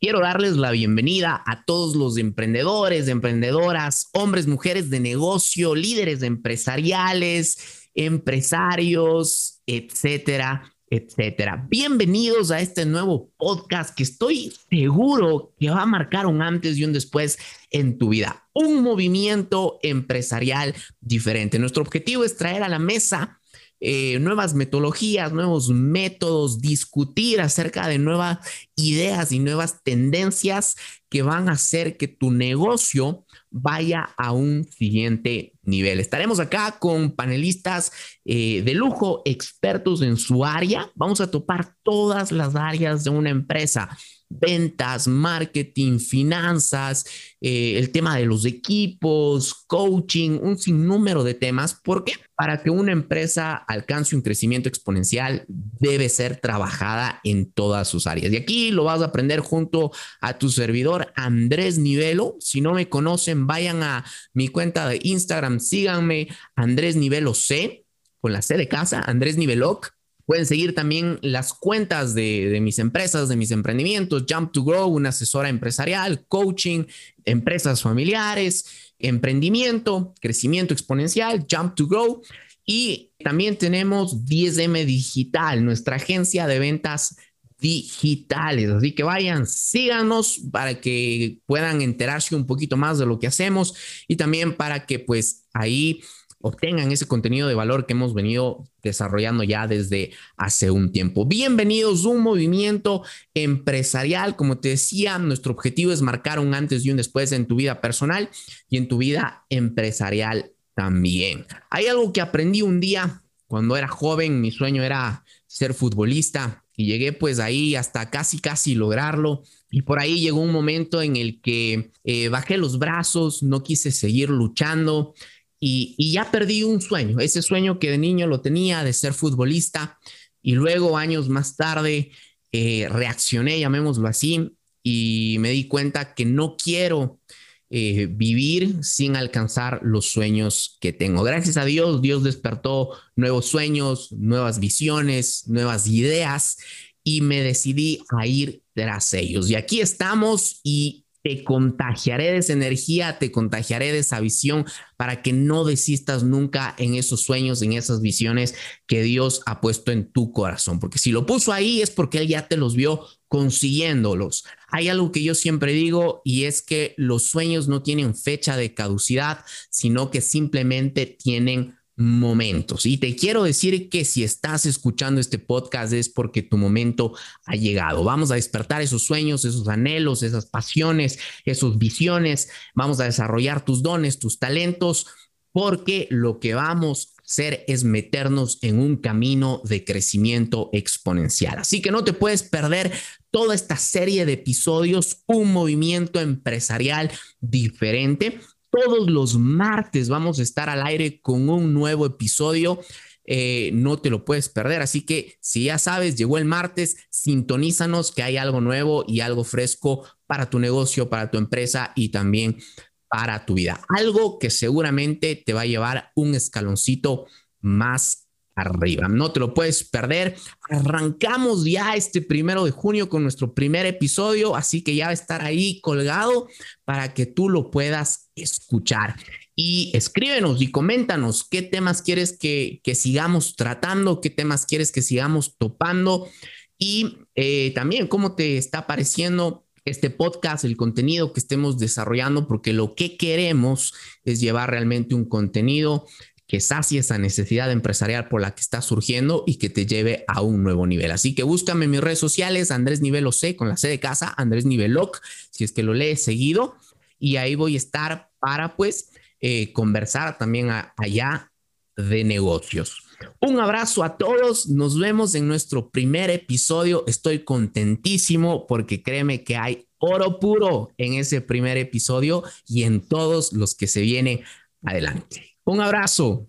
quiero darles la bienvenida a todos los emprendedores, emprendedoras, hombres, mujeres de negocio, líderes empresariales, empresarios, etcétera, etcétera. Bienvenidos a este nuevo podcast que estoy seguro que va a marcar un antes y un después en tu vida. Un movimiento empresarial diferente. Nuestro objetivo es traer a la mesa eh, nuevas metodologías, nuevos métodos, discutir acerca de nuevas ideas y nuevas tendencias que van a hacer que tu negocio vaya a un siguiente nivel. Estaremos acá con panelistas eh, de lujo, expertos en su área. Vamos a topar todas las áreas de una empresa ventas, marketing, finanzas, eh, el tema de los equipos, coaching, un sinnúmero de temas. porque Para que una empresa alcance un crecimiento exponencial, debe ser trabajada en todas sus áreas. Y aquí lo vas a aprender junto a tu servidor Andrés Nivelo. Si no me conocen, vayan a mi cuenta de Instagram, síganme Andrés Nivelo C, con la C de casa, Andrés Niveloc Pueden seguir también las cuentas de, mis empresas, de mis emprendimientos, Jump to Grow, una asesora empresarial, coaching, empresas familiares, emprendimiento, crecimiento exponencial, Jump to Grow. Y también tenemos 10M Digital, nuestra agencia de ventas digitales. Así que vayan, síganos para que puedan enterarse un poquito más de lo que hacemos y también para que pues ahí obtengan ese contenido de valor que hemos venido desarrollando ya desde hace un tiempo. Bienvenidos a un movimiento empresarial. Como te decía, nuestro objetivo es marcar un antes y un después en tu vida personal y en tu vida empresarial también. Hay algo que aprendí un día cuando era joven, mi sueño era ser futbolista y llegué pues ahí hasta casi, casi lograrlo. Y por ahí llegó un momento en el que eh, bajé los brazos, no quise seguir luchando y, ya perdí un sueño, ese sueño que de niño lo tenía de ser futbolista y luego años más tarde eh, reaccioné, llamémoslo así, y me di cuenta que no quiero eh, vivir sin alcanzar los sueños que tengo. Gracias a Dios, Dios despertó nuevos sueños, nuevas visiones, nuevas ideas y me decidí a ir tras ellos. Y aquí estamos y te contagiaré de esa energía, te contagiaré de esa visión para que no desistas nunca en esos sueños, en esas visiones que Dios ha puesto en tu corazón. Porque si lo puso ahí es porque Él ya te los vio consiguiéndolos. Hay algo que yo siempre digo y es que los sueños no tienen fecha de caducidad, sino que simplemente tienen momentos. Y te quiero decir que si estás escuchando este podcast es porque tu momento ha llegado. Vamos a despertar esos sueños, esos anhelos, esas pasiones, esas visiones. Vamos a desarrollar tus dones, tus talentos, porque lo que vamos a hacer es meternos en un camino de crecimiento exponencial. Así que no te puedes perder toda esta serie de episodios, un movimiento empresarial diferente todos los martes vamos a estar al aire con un nuevo episodio. Eh, no te lo puedes perder. Así que si ya sabes, llegó el martes, sintonízanos que hay algo nuevo y algo fresco para tu negocio, para tu empresa y también para tu vida. Algo que seguramente te va a llevar un escaloncito más arriba. No te lo puedes perder. Arrancamos ya este primero de junio con nuestro primer episodio, así que ya va a estar ahí colgado para que tú lo puedas escuchar. Y escríbenos y coméntanos qué temas quieres que, sigamos tratando, qué temas quieres que sigamos topando y eh, también cómo te está pareciendo este podcast, el contenido que estemos desarrollando, porque lo que queremos es llevar realmente un contenido que sacie esa necesidad empresarial por la que está surgiendo y que te lleve a un nuevo nivel. Así que búscame en mis redes sociales, Andrés Nivelo C, con la C de casa, Andrés Niveloc, si es que lo lees seguido, y ahí voy a estar para pues eh, conversar también allá de negocios. Un abrazo a todos, nos vemos en nuestro primer episodio, estoy contentísimo porque créeme que hay oro puro en ese primer episodio y en todos los que se vienen adelante. Un abrazo.